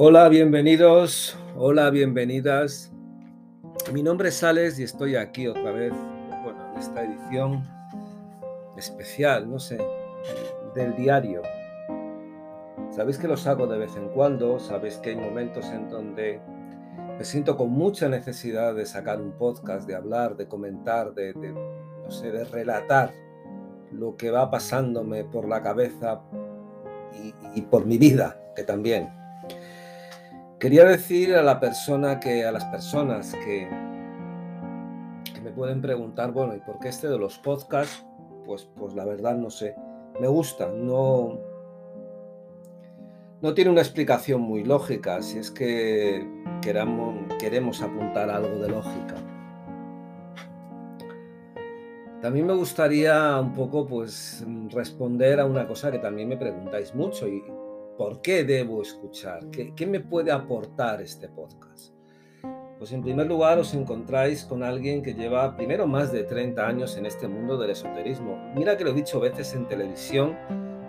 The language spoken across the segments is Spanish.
Hola, bienvenidos, hola, bienvenidas. Mi nombre es Alex y estoy aquí otra vez, bueno, en esta edición especial, no sé, del diario. Sabéis que los hago de vez en cuando, sabéis que hay momentos en donde me siento con mucha necesidad de sacar un podcast, de hablar, de comentar, de, no sé, de relatar lo que va pasándome por la cabeza y por mi vida, que también. Quería decir a la persona que, a las personas que, me pueden preguntar, bueno, ¿y por qué este de los podcasts? Pues, pues la verdad no sé. Me gusta, no, no tiene una explicación muy lógica, si es que queramos, queremos apuntar algo de lógica. También me gustaría un poco pues responder a una cosa que también me preguntáis mucho y, ¿Por qué debo escuchar? ¿Qué, me puede aportar este podcast? Pues en primer lugar os encontráis con alguien que lleva primero más de 30 años en este mundo del esoterismo. Mira que lo he dicho veces en televisión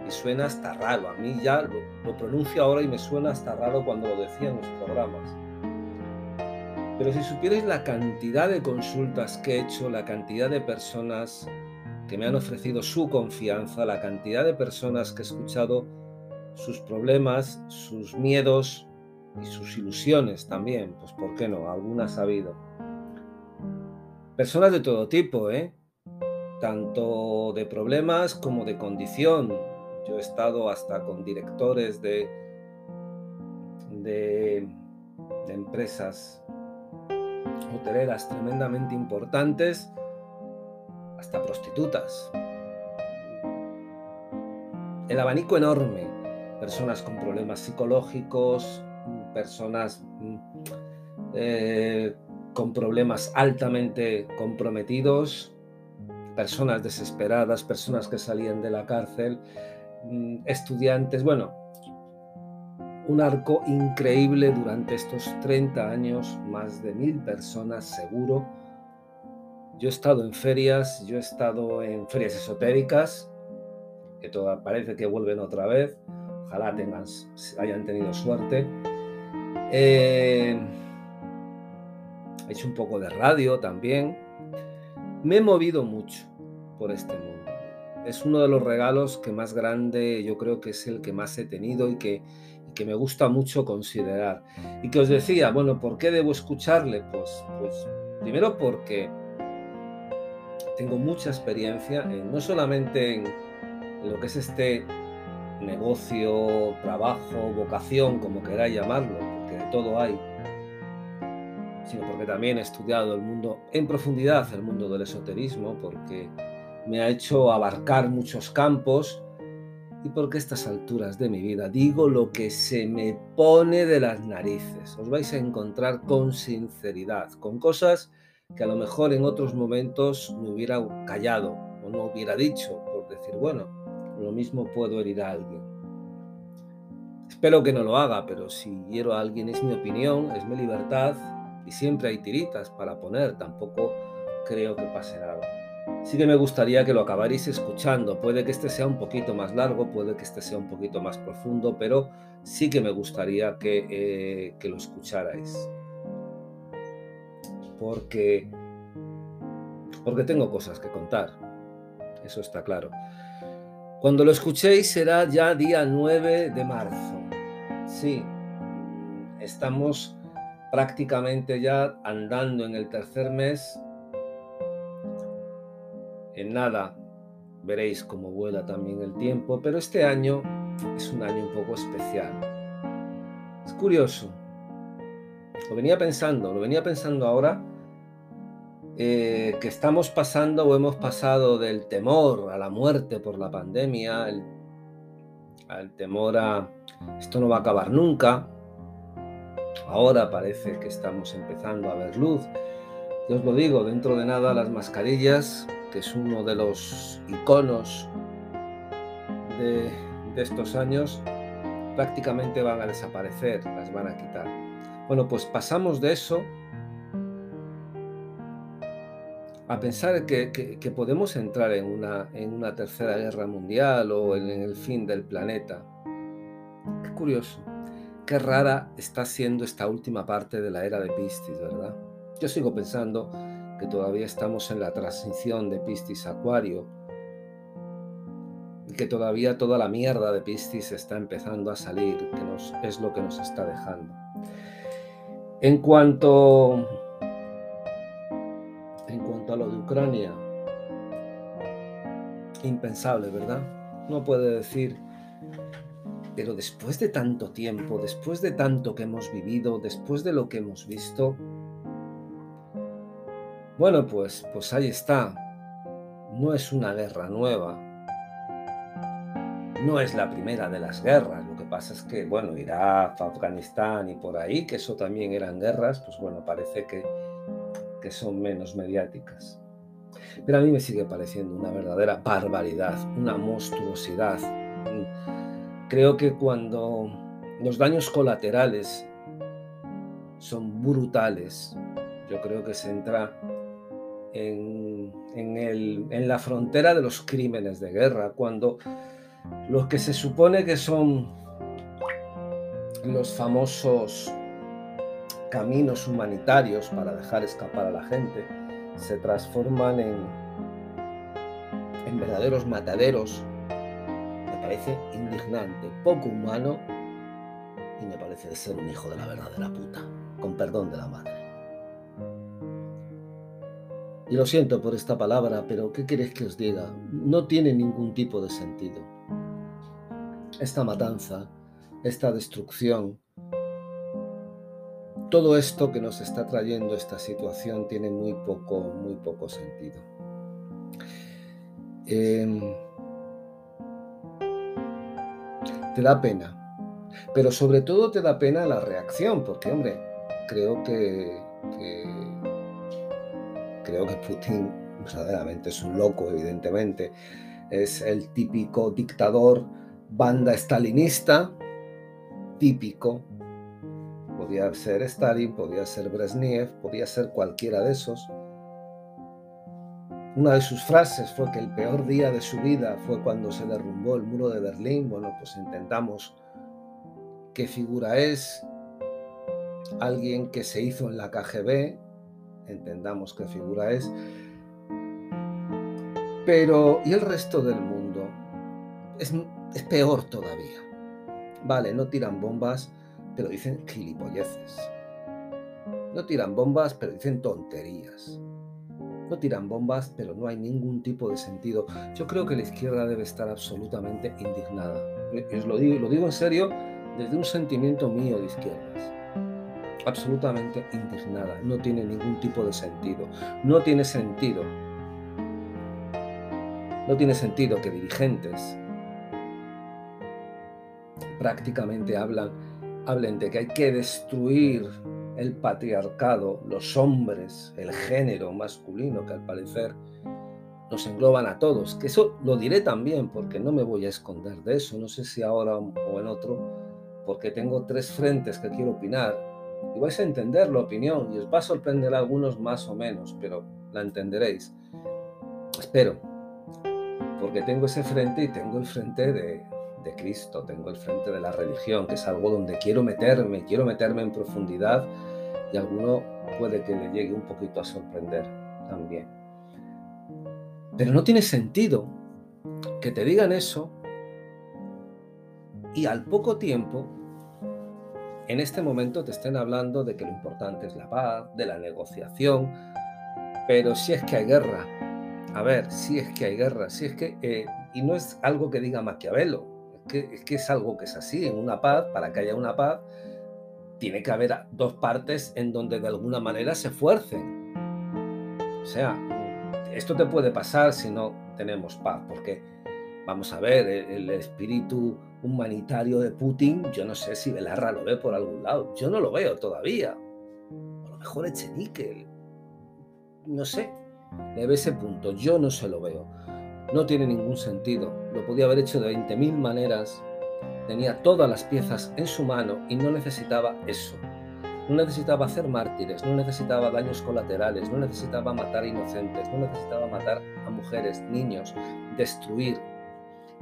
y suena hasta raro. A mí ya lo, lo pronuncio ahora y me suena hasta raro cuando lo decía en los programas. Pero si supierais la cantidad de consultas que he hecho, la cantidad de personas que me han ofrecido su confianza, la cantidad de personas que he escuchado sus problemas, sus miedos y sus ilusiones también, pues ¿por qué no? Algunas ha habido. Personas de todo tipo, ¿eh? Tanto de problemas como de condición. Yo he estado hasta con directores de, de, de empresas hoteleras tremendamente importantes, hasta prostitutas. El abanico enorme personas con problemas psicológicos, personas mm, eh, con problemas altamente comprometidos, personas desesperadas, personas que salían de la cárcel, mm, estudiantes, bueno, un arco increíble durante estos 30 años, más de mil personas seguro. Yo he estado en ferias, yo he estado en ferias esotéricas, que toda, parece que vuelven otra vez, Ojalá tengan, hayan tenido suerte. Eh, he hecho un poco de radio también. Me he movido mucho por este mundo. Es uno de los regalos que más grande, yo creo que es el que más he tenido y que, que me gusta mucho considerar. Y que os decía, bueno, ¿por qué debo escucharle? Pues, pues primero porque tengo mucha experiencia, no solamente en lo que es este negocio, trabajo, vocación, como queráis llamarlo, porque de todo hay, sino porque también he estudiado el mundo en profundidad, el mundo del esoterismo, porque me ha hecho abarcar muchos campos y porque a estas alturas de mi vida digo lo que se me pone de las narices. Os vais a encontrar con sinceridad, con cosas que a lo mejor en otros momentos me hubiera callado o no hubiera dicho, por decir, bueno, lo mismo puedo herir a alguien. Espero que no lo haga, pero si hiero a alguien es mi opinión, es mi libertad y siempre hay tiritas para poner, tampoco creo que pase nada. Sí que me gustaría que lo acabaréis escuchando, puede que este sea un poquito más largo, puede que este sea un poquito más profundo, pero sí que me gustaría que, eh, que lo escucharais. Porque, porque tengo cosas que contar, eso está claro. Cuando lo escuchéis será ya día 9 de marzo. Sí, estamos prácticamente ya andando en el tercer mes. En nada veréis cómo vuela también el tiempo, pero este año es un año un poco especial. Es curioso. Lo venía pensando, lo venía pensando ahora eh, que estamos pasando o hemos pasado del temor a la muerte por la pandemia, al temor a esto no va a acabar nunca, ahora parece que estamos empezando a ver luz. Yo os lo digo, dentro de nada las mascarillas, que es uno de los iconos de, de estos años, prácticamente van a desaparecer, las van a quitar. Bueno, pues pasamos de eso a pensar que, podemos entrar en una, tercera guerra mundial o en, el fin del planeta. Qué curioso. qué rara está siendo esta última parte de la era de Piscis, ¿verdad? Yo sigo pensando que todavía estamos en la transición de Piscis Acuario y que todavía toda la mierda de Piscis está empezando a salir, que es lo que nos está dejando. En cuanto, en cuanto a lo de Ucrania, impensable, ¿verdad? No puede decir, pero después de tanto tiempo, después de tanto que hemos vivido, después de lo que hemos visto, bueno, pues, pues ahí está. No es una guerra nueva. No es la primera de las guerras. Lo que pasa es que, bueno, Irak, Afganistán y por ahí, que eso también eran guerras, pues bueno, parece que, que son menos mediáticas. Pero a mí me sigue pareciendo una verdadera barbaridad, una monstruosidad. Creo que cuando los daños colaterales son brutales, yo creo que se entra en, la frontera de los crímenes de guerra, cuando los que se supone que son los famosos caminos humanitarios para dejar escapar a la gente, se transforman en, en verdaderos mataderos, me parece indignante, poco humano y me parece de ser un hijo de la verdadera puta, con perdón de la madre. Y lo siento por esta palabra, pero ¿qué queréis que os diga? No tiene ningún tipo de sentido. Esta matanza, esta destrucción, todo esto que nos está trayendo esta situación tiene muy poco, muy poco sentido. Em, te da pena, pero sobre todo te da pena la reacción, porque hombre, creo que, creo que Putin verdaderamente es un loco, evidentemente, es el típico dictador banda estalinista, típico, Podía ser Stalin, podía ser Brezhnev, podía ser cualquiera de esos. Una de sus frases fue que el peor día de su vida fue cuando se derrumbó el muro de Berlín. Bueno, pues intentamos qué figura es. Alguien que se hizo en la KGB, entendamos qué figura es. Pero, ¿y el resto del mundo? Es, es peor todavía. Vale, no tiran bombas, pero dicen gilipolleces. No tiran bombas, pero dicen tonterías. No tiran bombas, pero no hay ningún tipo de sentido. Yo creo que la izquierda debe estar absolutamente indignada. os lo digo, lo digo en serio desde un sentimiento mío de izquierdas. Absolutamente indignada. No tiene ningún tipo de sentido. No tiene sentido. No tiene sentido que dirigentes prácticamente hablan hablen de que hay que destruir el patriarcado, los hombres, el género masculino, que al parecer nos engloban a todos, que eso lo diré también porque no me voy a esconder de eso, no sé si ahora o en otro, porque tengo tres frentes que quiero opinar y vais a entender la opinión y os va a sorprender a algunos más o menos, pero la entenderéis. Espero, porque tengo ese frente y tengo el frente de, de Cristo, tengo el frente de la religión, que es algo donde quiero meterme, quiero meterme en profundidad y alguno puede que le llegue un poquito a sorprender también. Pero no tiene sentido que te digan eso y al poco tiempo, en este momento te estén hablando de que lo importante es la paz, de la negociación, pero si es que hay guerra, a ver, si es que hay guerra, si es que, eh, y no es algo que diga Maquiavelo, que, que es algo que es así, en una paz, para que haya una paz, tiene que haber dos partes en donde de alguna manera se esfuercen. O sea, esto te puede pasar si no tenemos paz, porque vamos a ver, el, espíritu humanitario de Putin, yo no sé si Belarra lo ve por algún lado, yo no lo veo todavía. A lo mejor Echenique, no sé, le ve ese punto, yo no se lo veo no tiene ningún sentido. Lo podía haber hecho de 20.000 maneras. Tenía todas las piezas en su mano y no necesitaba eso. No necesitaba hacer mártires, no necesitaba daños colaterales, no necesitaba matar inocentes, no necesitaba matar a mujeres, niños, destruir.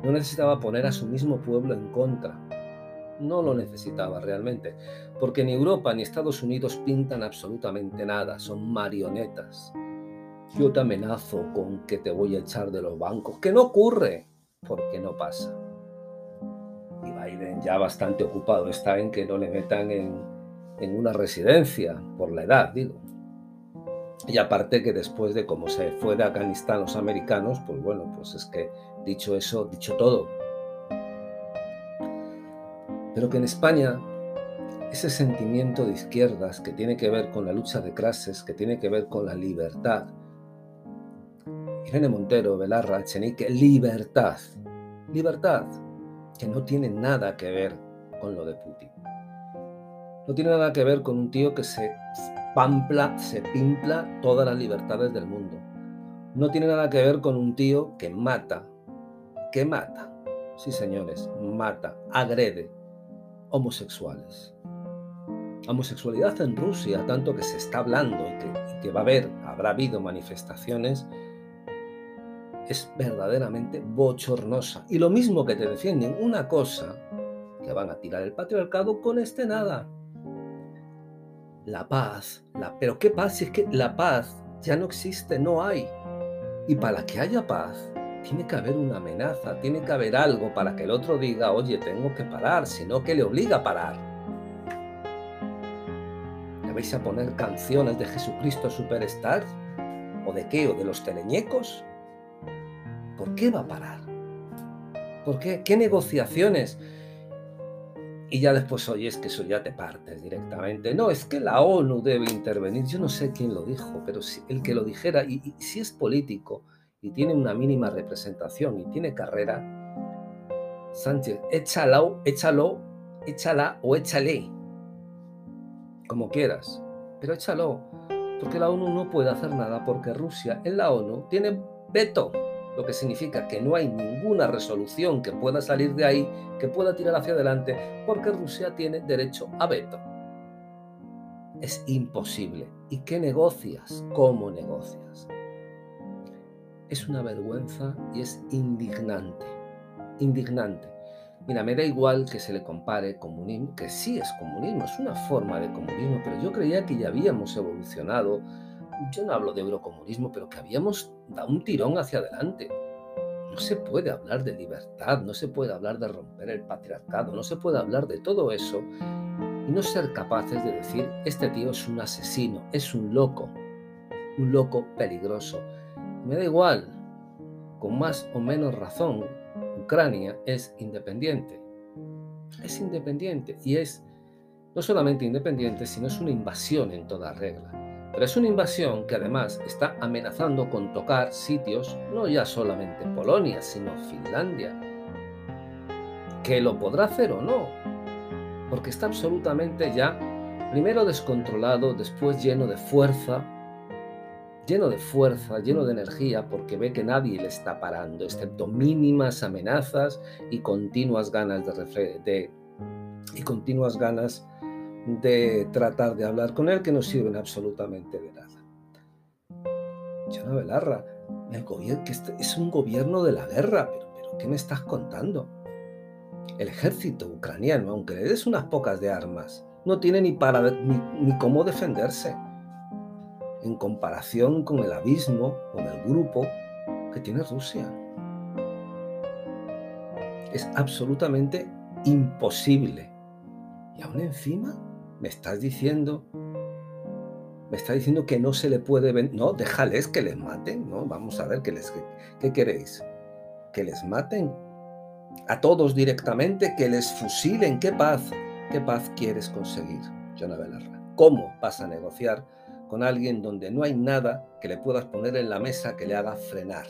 No necesitaba poner a su mismo pueblo en contra. no lo necesitaba realmente, porque ni Europa ni Estados Unidos pintan absolutamente nada, son marionetas. Yo te amenazo con que te voy a echar de los bancos, que no ocurre, porque no pasa. Y Biden ya bastante ocupado está en que no le metan en, en una residencia, por la edad, digo. Y aparte que después de cómo se fue de Afganistán los americanos, pues bueno, pues es que dicho eso, dicho todo, pero que en España ese sentimiento de izquierdas que tiene que ver con la lucha de clases, que tiene que ver con la libertad, Irene Montero, Belarra, Echenique, libertad, libertad, que no tiene nada que ver con lo de Putin. No tiene nada que ver con un tío que se pampla, se pimpla todas las libertades del mundo. No tiene nada que ver con un tío que mata, que mata, sí señores, mata, agrede, homosexuales. Homosexualidad en Rusia, tanto que se está hablando y que, va a haber, habrá habido manifestaciones, es verdaderamente bochornosa. Y lo mismo que te defienden una cosa, que van a tirar el patriarcado con este nada. La paz, la, pero ¿qué paz si es que la paz ya no existe, no hay? Y para que haya paz, tiene que haber una amenaza, tiene que haber algo para que el otro diga, oye, tengo que parar, sino que le obliga a parar. ¿Le vais a poner canciones de Jesucristo Superstar? ¿O de qué? ¿O de los teleñecos? ¿Por qué va a parar? ¿Por qué? ¿Qué negociaciones? Y ya después, oye, es que eso ya te partes directamente. No, es que la ONU debe intervenir. Yo no sé quién lo dijo, pero el que lo dijera, y si es político, y tiene una mínima representación y tiene carrera, Sánchez, échalo, échalo, échala o échale, como quieras, pero échalo, porque la ONU no puede hacer nada porque Rusia en la ONU tiene veto, lo que significa que no hay ninguna resolución que pueda salir de ahí, que pueda tirar hacia adelante, porque Rusia tiene derecho a veto. Es imposible. ¿Y qué negocias? ¿Cómo negocias? es una vergüenza y es indignante. Indignante. Mira, me da igual que se le compare comunismo, que sí es comunismo, es una forma de comunismo, pero yo creía que ya habíamos evolucionado. Yo no hablo de eurocomunismo, pero que habíamos dado un tirón hacia adelante. No se puede hablar de libertad, no se puede hablar de romper el patriarcado, no se puede hablar de todo eso y no ser capaces de decir, este tío es un asesino, es un loco, un loco peligroso me da igual, con más o menos razón, Ucrania es independiente. Es independiente y es no solamente independiente, sino es una invasión en toda regla. Es una invasión que además está amenazando con tocar sitios, no ya solamente Polonia, sino Finlandia. Que lo podrá hacer o no, porque está absolutamente ya, primero descontrolado, después lleno de fuerza, lleno de fuerza, lleno de energía, porque ve que nadie le está parando, excepto mínimas amenazas y continuas ganas de, de y continuas ganas de tratar de hablar con él que no sirven absolutamente de nada. Jonah Belarra, el gobierno, que este es un gobierno de la guerra, pero, pero ¿qué me estás contando? El ejército ucraniano, aunque le des unas pocas de armas, no tiene ni, para, ni cómo defenderse en comparación con el abismo, con el grupo que tiene Rusia. Es absolutamente imposible. Y aún encima me estás diciendo, me está diciendo que no se le puede. No, déjales que les maten, ¿no? Vamos a ver qué les qué queréis. Que les maten a todos directamente, que les fusilen. ¿Qué paz? ¿Qué paz quieres conseguir, Jonah? ¿Cómo vas a negociar con alguien donde no hay nada que le puedas poner en la mesa que le haga frenar.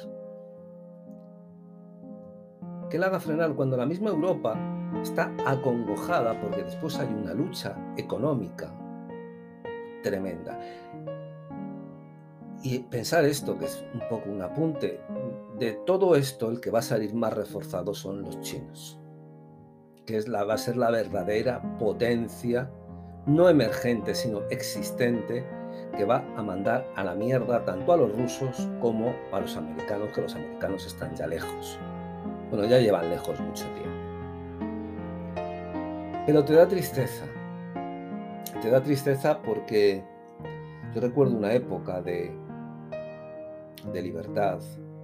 Que le haga frenar cuando la misma Europa está acongojada porque después hay una lucha económica tremenda. Y pensar esto, que es un poco un apunte, de todo esto el que va a salir más reforzado son los chinos, que es la, va a ser la verdadera potencia, no emergente, sino existente que va a mandar a la mierda tanto a los rusos como a los americanos, que los americanos están ya lejos. Bueno, ya llevan lejos mucho tiempo. Pero te da tristeza. Te da tristeza porque yo recuerdo una época de, de libertad,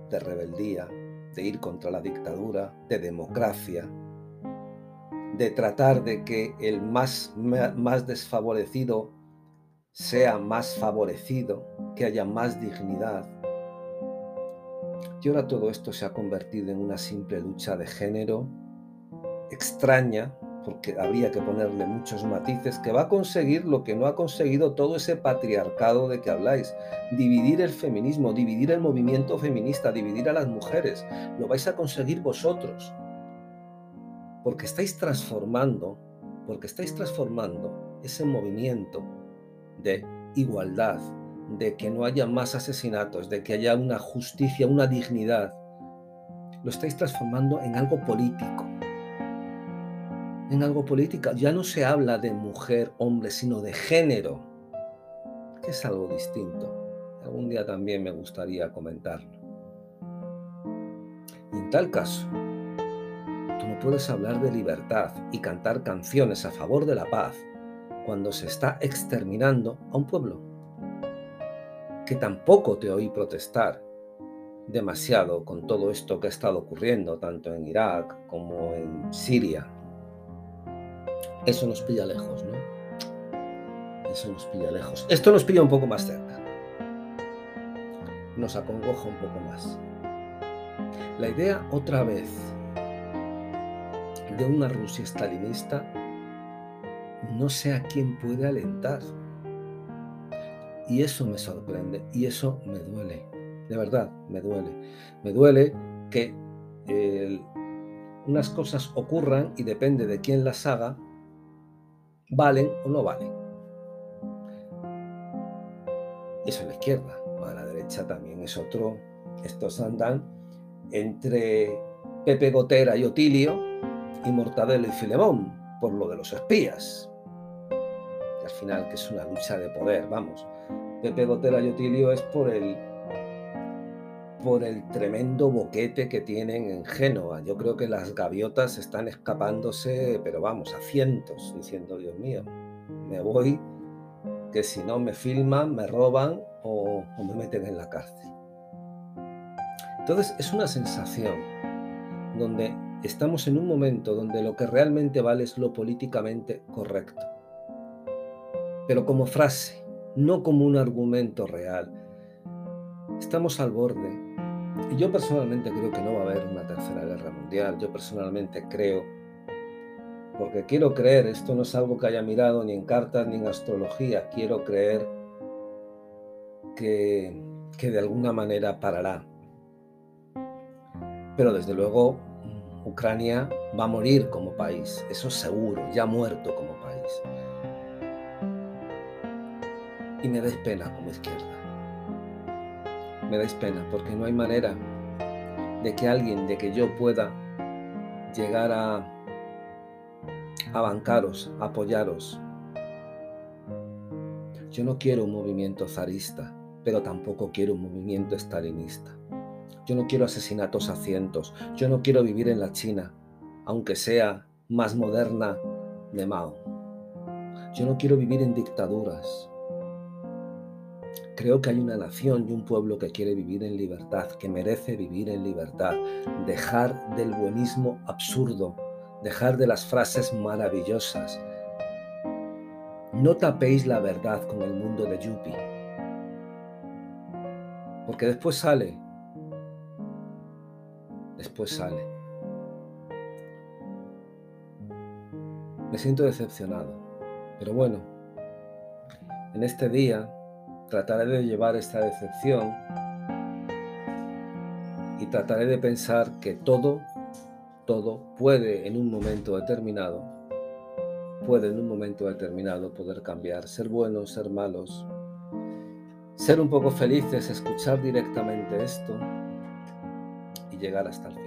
de rebeldía, de ir contra la dictadura, de democracia, de tratar de que el más, más desfavorecido sea más favorecido, que haya más dignidad. Y ahora todo esto se ha convertido en una simple lucha de género extraña, porque habría que ponerle muchos matices, que va a conseguir lo que no ha conseguido todo ese patriarcado de que habláis. Dividir el feminismo, dividir el movimiento feminista, dividir a las mujeres. Lo vais a conseguir vosotros. Porque estáis transformando, porque estáis transformando ese movimiento de igualdad, de que no haya más asesinatos, de que haya una justicia, una dignidad. Lo estáis transformando en algo político en algo político. Ya no se habla de mujer, hombre, sino de género, que es algo distinto. Algún día también me gustaría comentarlo. Y en tal caso, tú no puedes hablar de libertad y cantar canciones a favor de la paz cuando se está exterminando a un pueblo. Que tampoco te oí protestar demasiado con todo esto que ha estado ocurriendo, tanto en Irak como en Siria, eso nos pilla lejos, ¿no? Eso nos pilla lejos. Esto nos pilla un poco más cerca. Nos acongoja un poco más. La idea otra vez de una Rusia stalinista no sé a quién puede alentar. Y eso me sorprende y eso me duele. De verdad, me duele. Me duele que unas cosas ocurran y depende de quién las haga, valen o no valen. Eso es la izquierda. A la derecha también es otro. Estos andan entre Pepe Gotera y Otilio y Mortadelo y Filemón, por lo de los espías. Al final, que es una lucha de poder, vamos. Pepe Gotera y Otilio es por el por el tremendo boquete que tienen en Génova. Yo creo que las gaviotas están escapándose, pero vamos, a cientos, diciendo, Dios mío, me voy, que si no me filman, me roban o, o me meten en la cárcel. Entonces es una sensación donde estamos en un momento donde lo que realmente vale es lo políticamente correcto. Pero como frase, no como un argumento real. Estamos al borde y yo personalmente creo que no va a haber una tercera guerra mundial. Yo personalmente creo, porque quiero creer, esto no es algo que haya mirado ni en cartas ni en astrología, quiero creer que, que de alguna manera parará. Pero desde luego Ucrania va a morir como país, eso seguro, ya muerto como país. Y me da pena como izquierda me dais pena, porque no hay manera de que alguien, de que yo pueda llegar a, a bancaros, apoyaros. Yo no quiero un movimiento zarista, pero tampoco quiero un movimiento estalinista. Yo no quiero asesinatos a cientos. Yo no quiero vivir en la China, aunque sea más moderna de Mao. Yo no quiero vivir en dictaduras. Creo que hay una nación y un pueblo que quiere vivir en libertad, que merece vivir en libertad, dejar del buenismo absurdo, dejar de las frases maravillosas. No tapéis la verdad con el mundo de Yuppie, porque después sale, después sale. Me siento decepcionado, pero bueno, en este día trataré de llevar esta decepción y trataré de pensar que todo, todo puede en un momento determinado, puede en un momento determinado poder cambiar, ser buenos, ser malos, ser un poco felices, escuchar directamente esto y llegar hasta el